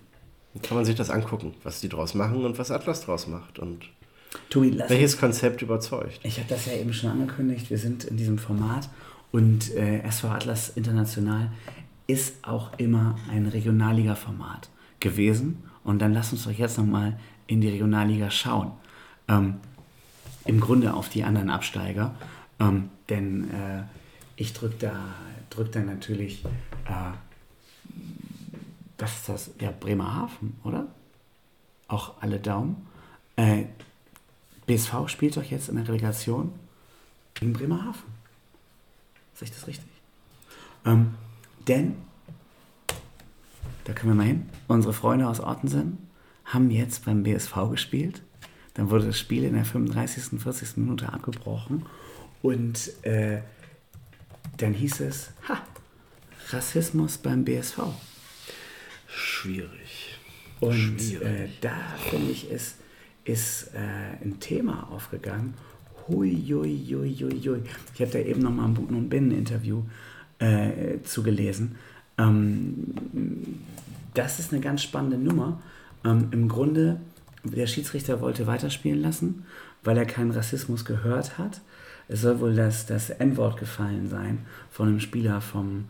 kann man sich das angucken, was die draus machen und was Atlas draus macht und Tobi, lass welches Konzept überzeugt. Ich habe das ja eben schon angekündigt. Wir sind in diesem Format und äh, SV Atlas International ist auch immer ein Regionalliga-Format gewesen. Und dann lasst uns doch jetzt nochmal in die Regionalliga schauen. Ähm, Im Grunde auf die anderen Absteiger. Ähm, denn äh, ich drücke da, drück da natürlich, äh, was ist das? Ja, Bremerhaven, oder? Auch alle Daumen. Äh, BSV spielt doch jetzt in der Relegation gegen Bremerhaven. Sehe ich das richtig? Ähm, denn, da können wir mal hin, unsere Freunde aus Ottensen haben jetzt beim BSV gespielt. Dann wurde das Spiel in der 35., 40. Minute abgebrochen. Und äh, dann hieß es, ha, Rassismus beim BSV. Schwierig. Und Schwierig. äh, da finde ich, ist, ist äh, ein Thema aufgegangen. Hui, hui, hui, hui, hui. Ich habe da eben noch mal ein Buten- und Binnen-Interview äh, zugelesen. Ähm, das ist eine ganz spannende Nummer. Ähm, Im Grunde, der Schiedsrichter wollte weiterspielen lassen, weil er keinen Rassismus gehört hat. Es soll wohl das, das N-Wort gefallen sein von einem Spieler vom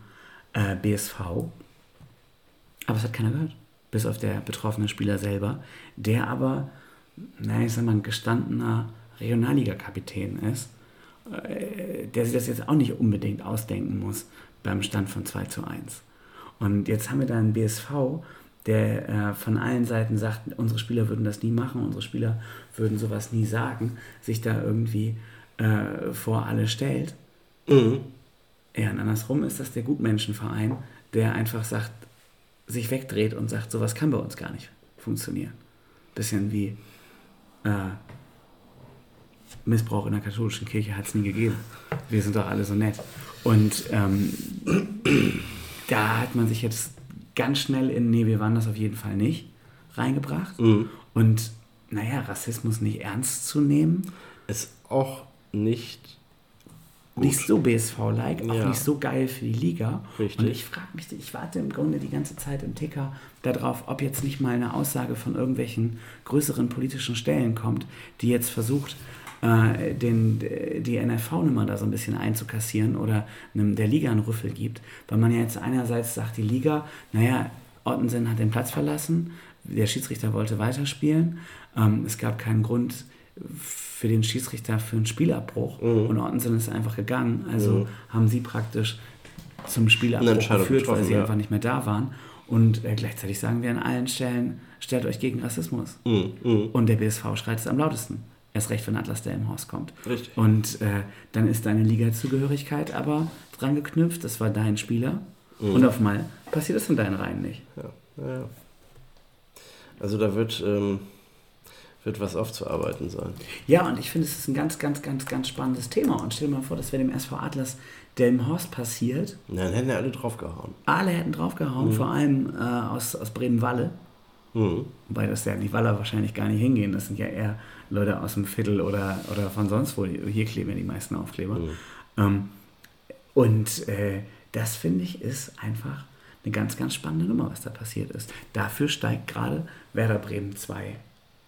äh, BSV. Aber es hat keiner gehört. Bis auf der betroffene Spieler selber, der aber, naja, ich sag mal, ein gestandener Regionalliga-Kapitän ist, äh, der sich das jetzt auch nicht unbedingt ausdenken muss beim Stand von 2 zu 1. Und jetzt haben wir da einen BSV, der äh, von allen Seiten sagt, unsere Spieler würden das nie machen, unsere Spieler würden sowas nie sagen, sich da irgendwie äh, vor alle stellt. Mhm. Ja, und andersrum ist das der Gutmenschenverein, der einfach sagt, sich wegdreht und sagt, sowas kann bei uns gar nicht funktionieren. Bisschen wie äh, Missbrauch in der katholischen Kirche hat es nie gegeben. Wir sind doch alle so nett. Und ähm, [CLEARS THROAT] da hat man sich jetzt ganz schnell in, nee, wir waren das auf jeden Fall nicht, reingebracht. Mhm. Und naja, Rassismus nicht ernst zu nehmen, Ist auch nicht gut. nicht so BSV-like, auch Ja. nicht so geil für die Liga. Richtig. Und ich frage mich, ich warte im Grunde die ganze Zeit im Ticker darauf, ob jetzt nicht mal eine Aussage von irgendwelchen größeren politischen Stellen kommt, die jetzt versucht, äh, den, die NRV-Nummer da so ein bisschen einzukassieren oder einem, der Liga einen Rüffel gibt. Weil man ja jetzt einerseits sagt, die Liga, naja, Ottensen hat den Platz verlassen, der Schiedsrichter wollte weiterspielen, ähm, es gab keinen Grund für den Schiedsrichter für einen Spielabbruch und Ottensen ist einfach gegangen. Also haben sie praktisch zum Spielabbruch geführt, weil sie ja. einfach nicht mehr da waren. Und äh, gleichzeitig sagen wir an allen Stellen, stellt euch gegen Rassismus. Mhm. Mhm. Und der BSV schreit es am lautesten. Erst recht, wenn Atlas Delmenhorst kommt. Richtig. Und äh, dann ist deine Liga-Zugehörigkeit aber dran geknüpft. Das war dein Spieler. Mhm. Und auf einmal passiert das in deinen Reihen nicht. Ja, ja. Also da wird, ähm, wird was aufzuarbeiten sein. Ja, und ich finde, es ist ein ganz, ganz, ganz, ganz spannendes Thema. Und stell dir mal vor, das wäre dem SV Atlas Delmenhorst passiert. Dann hätten ja alle draufgehauen. Alle hätten draufgehauen, vor allem äh, aus, aus Bremen-Walle. Mhm. Wobei das ja die Waller wahrscheinlich gar nicht hingehen. Das sind ja eher Leute aus dem Viertel oder, oder von sonst wo. Hier kleben ja die meisten Aufkleber. Ähm, und äh, das finde ich ist einfach eine ganz, ganz spannende Nummer, was da passiert ist. Dafür steigt gerade Werder Bremen 2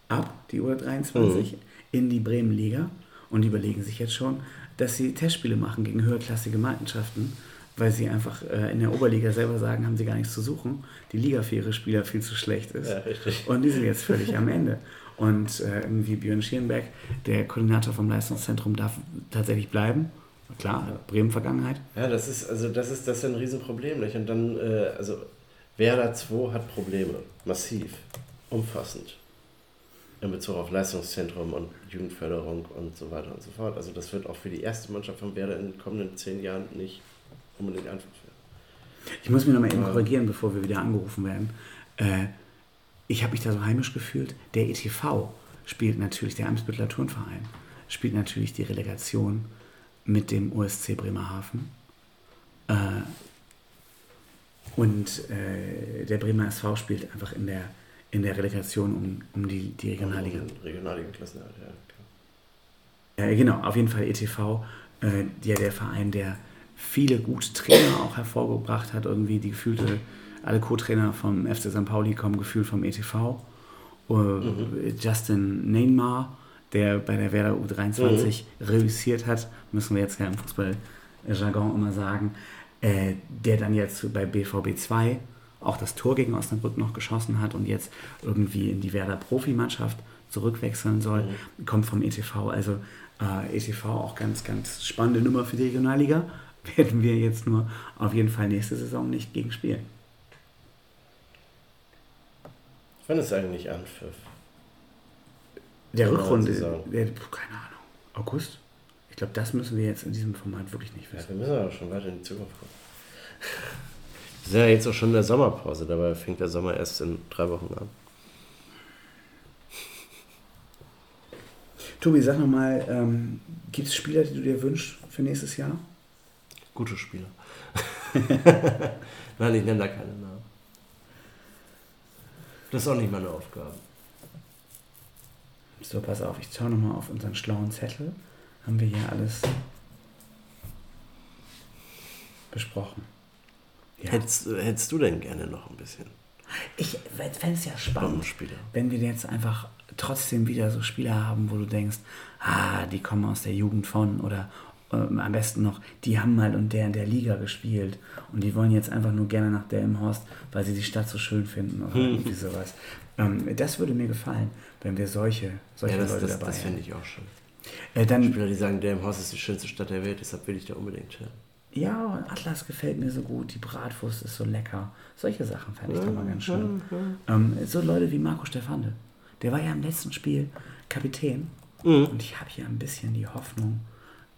ab, die U23, in die Bremen-Liga und die überlegen sich jetzt schon, dass sie Testspiele machen gegen höherklassige Mannschaften, weil sie einfach äh, in der Oberliga selber sagen, haben sie gar nichts zu suchen. Die Liga für ihre Spieler viel zu schlecht ist. Ja, richtig. Und die sind jetzt völlig am Ende. Und äh, irgendwie Björn Schierenberg, der Koordinator vom Leistungszentrum, darf tatsächlich bleiben. Klar, Bremen-Vergangenheit. Ja, das ist, also das ist, das ist ein Riesenproblem. Nicht? Und dann, äh, also Werder 2 hat Probleme, massiv, umfassend. In Bezug auf Leistungszentrum und Jugendförderung und so weiter und so fort. Also das wird auch für die erste Mannschaft von Werder in den kommenden zehn Jahren nicht unbedingt einfach. Ich muss mich nochmal eben korrigieren, bevor wir wieder angerufen werden. Äh, ich habe mich da so heimisch gefühlt. Der ETV spielt natürlich, der Eimsbüttler Turnverein, spielt natürlich die Relegation mit dem OSC Bremerhaven. Äh, und äh, der Bremer SV spielt einfach in der, in der Relegation um, um die, die Regionalliga. Regionalliga-Klassen, ja, klar. Ja, genau, auf jeden Fall ETV, äh, der, der Verein, der viele gute Trainer auch hervorgebracht hat, irgendwie die gefühlte, alle Co-Trainer vom FC St. Pauli kommen gefühlt vom ETV. Äh, Mhm. Justin Neymar, der bei der Werder U23 Mhm. reüssiert hat, müssen wir jetzt ja im Fußballjargon immer sagen, äh, der dann jetzt bei BVB 2 auch das Tor gegen Osnabrück noch geschossen hat und jetzt irgendwie in die Werder Profimannschaft zurückwechseln soll, kommt vom ETV. Also äh, ETV auch ganz, ganz spannende Nummer für die Regionalliga. [LAUGHS] Werden wir jetzt nur auf jeden Fall nächste Saison nicht gegen spielen. Wann ist eigentlich Anpfiff? Der Rückrunde, der, keine Ahnung, August? Ich glaube, das müssen wir jetzt in diesem Format wirklich nicht Ja, wissen. wir müssen aber schon weiter in die Zukunft gucken. [LAUGHS] Wir sind ja jetzt auch schon in der Sommerpause, dabei fängt der Sommer erst in drei Wochen an. Tobi, sag nochmal, ähm, gibt es Spieler, die du dir wünschst für nächstes Jahr? Gute Spieler. Nein, [LAUGHS] ich nenne da keine Namen. Das ist auch nicht meine Aufgabe. So, pass auf, ich schaue nochmal auf unseren schlauen Zettel. Haben wir hier alles besprochen. Ja. Hättest, hättest du denn gerne noch ein bisschen Ich fände es ja spannend, wenn wir jetzt einfach trotzdem wieder so Spieler haben, wo du denkst, ah, die kommen aus der Jugend von oder ähm, am besten noch, die haben mal und der in der Liga gespielt und die wollen jetzt einfach nur gerne nach der im Horst, weil sie die Stadt so schön finden oder irgendwie sowas. Ähm, das würde mir gefallen, wenn wir solche, solche Ja, das, Leute das, dabei das hätten. finde ich auch schön. Äh, dann, Spieler, die sagen, Haus ist die schönste Stadt der Welt, deshalb will ich da unbedingt hin. ja, und Atlas gefällt mir so gut, die Bratwurst ist so lecker. Solche Sachen fände ich doch mal ganz schön. Ähm, so Leute wie Marco Stefande, der war ja im letzten Spiel Kapitän und ich habe hier ein bisschen die Hoffnung,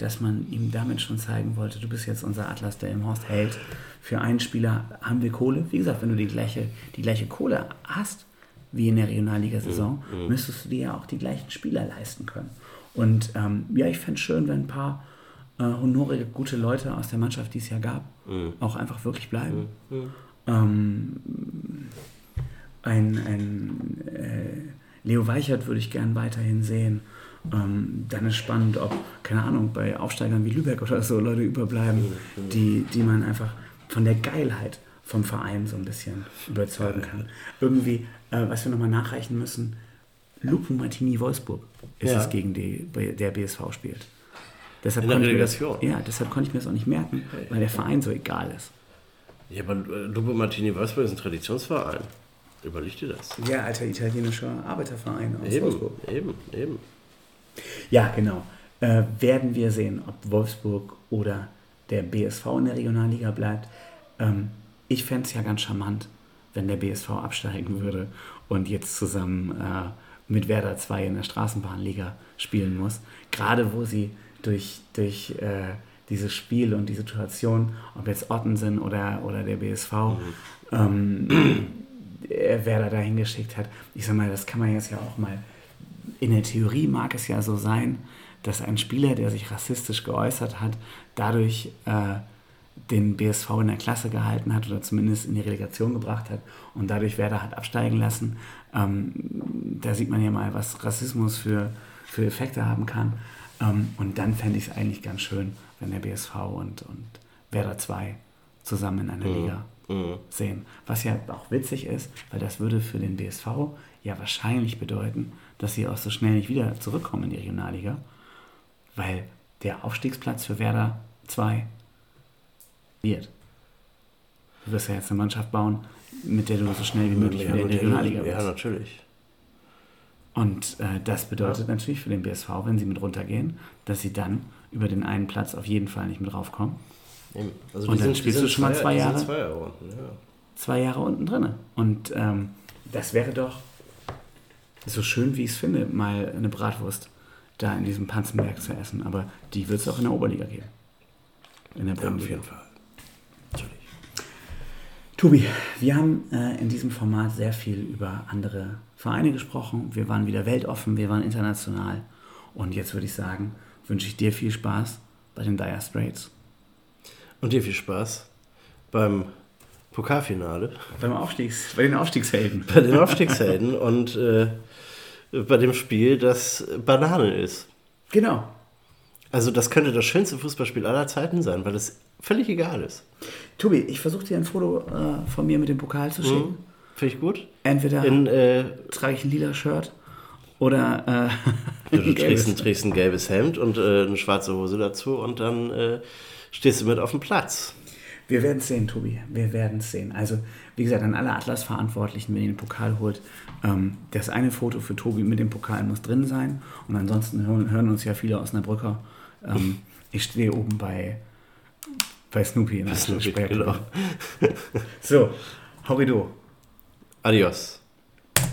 dass man ihm damit schon zeigen wollte, du bist jetzt unser Atlas, der im Horst hält. Für einen Spieler haben wir Kohle. Wie gesagt, wenn du die gleiche, die gleiche Kohle hast wie in der Regionalliga-Saison, müsstest du dir ja auch die gleichen Spieler leisten können. Und ähm, ja, ich fände es schön, wenn ein paar äh, honorige, gute Leute aus der Mannschaft, die es ja gab, auch einfach wirklich bleiben. Ähm, ein ein äh, Leo Weichert würde ich gern weiterhin sehen. Ähm, dann ist spannend, ob, keine Ahnung, bei Aufsteigern wie Lübeck oder so Leute überbleiben, die, die man einfach von der Geilheit vom Verein so ein bisschen überzeugen kann. Irgendwie, äh, was wir nochmal nachreichen müssen, Lupo Martini Wolfsburg ist Ja. es, gegen die der BSV spielt. Deshalb konnte ich mir das, ja, deshalb konnte ich mir das auch nicht merken, weil der Verein so egal ist. Ja, aber äh, Lupo Martini Wolfsburg ist ein Traditionsverein. Überleg dir das. Ja, alter italienischer Arbeiterverein aus Eben, Wolfsburg. eben, eben. Ja, genau. Äh, werden wir sehen, ob Wolfsburg oder der BSV in der Regionalliga bleibt. Ähm, ich fände es ja ganz charmant, wenn der BSV absteigen würde und jetzt zusammen äh, mit Werder 2 in der Straßenbahnliga spielen muss. Gerade wo sie durch, durch äh, dieses Spiel und die Situation, ob jetzt Ottensen oder, oder der BSV, ähm, äh, Werder dahin geschickt hat. Ich sag mal, das kann man jetzt ja auch mal in der Theorie mag es ja so sein, dass ein Spieler, der sich rassistisch geäußert hat, dadurch äh, den BSV in der Klasse gehalten hat oder zumindest in die Relegation gebracht hat und dadurch Werder hat absteigen lassen. Ähm, da sieht man ja mal, was Rassismus für, für Effekte haben kann. Ähm, und dann fände ich es eigentlich ganz schön, wenn der BSV und, und Werder 2 zusammen in einer Liga sehen. Was ja auch witzig ist, weil das würde für den BSV ja wahrscheinlich bedeuten, dass sie auch so schnell nicht wieder zurückkommen in die Regionalliga, weil der Aufstiegsplatz für Werder 2 wird. Du wirst ja jetzt eine Mannschaft bauen, mit der du so schnell wie möglich wieder in der Regionalliga Ja, bist. natürlich. Und äh, das bedeutet natürlich für den BSV, wenn sie mit runtergehen, dass sie dann über den einen Platz auf jeden Fall nicht mit raufkommen. Eben. Also Und dann spielst du schon mal zwei die Jahre? Sind zwei Jahre unten, ja. Zwei Jahre unten drin. Und ähm, das wäre doch so schön, wie ich es finde, mal eine Bratwurst da in diesem Panzenberg zu essen. Aber die wird es auch in der Oberliga geben. In der ja, auf jeden Fall. Natürlich. Tobi, wir haben äh, in diesem Format sehr viel über andere Vereine gesprochen. Wir waren wieder weltoffen, wir waren international. Und jetzt würde ich sagen, wünsche ich dir viel Spaß bei den Dire Straits. Und dir viel Spaß beim Pokalfinale, Beim Aufstiegs, bei den Aufstiegshelden. bei den Aufstiegshelden und äh, bei dem Spiel, das Banane ist. Genau. Also das könnte das schönste Fußballspiel aller Zeiten sein, weil es völlig egal ist. Tobi, ich versuche dir ein Foto äh, von mir mit dem Pokal zu schicken. Mhm. Finde ich gut. Entweder In, äh, trage ich ein lila Shirt oder äh, du [LAUGHS] trägst ein, gelbes. trägst ein gelbes Hemd und äh, eine schwarze Hose dazu und dann äh, stehst du mit auf dem Platz. Wir werden es sehen, Tobi. Wir werden es sehen. Also, wie gesagt, an alle Atlas-Verantwortlichen, wenn ihr den Pokal holt, ähm, das eine Foto für Tobi mit dem Pokal muss drin sein. Und ansonsten hören, hören uns ja viele aus Osnabrücker. Ähm, [LAUGHS] ich stehe oben bei, bei Snoopy in der Snoopy, genau. So, Horrido. Adios.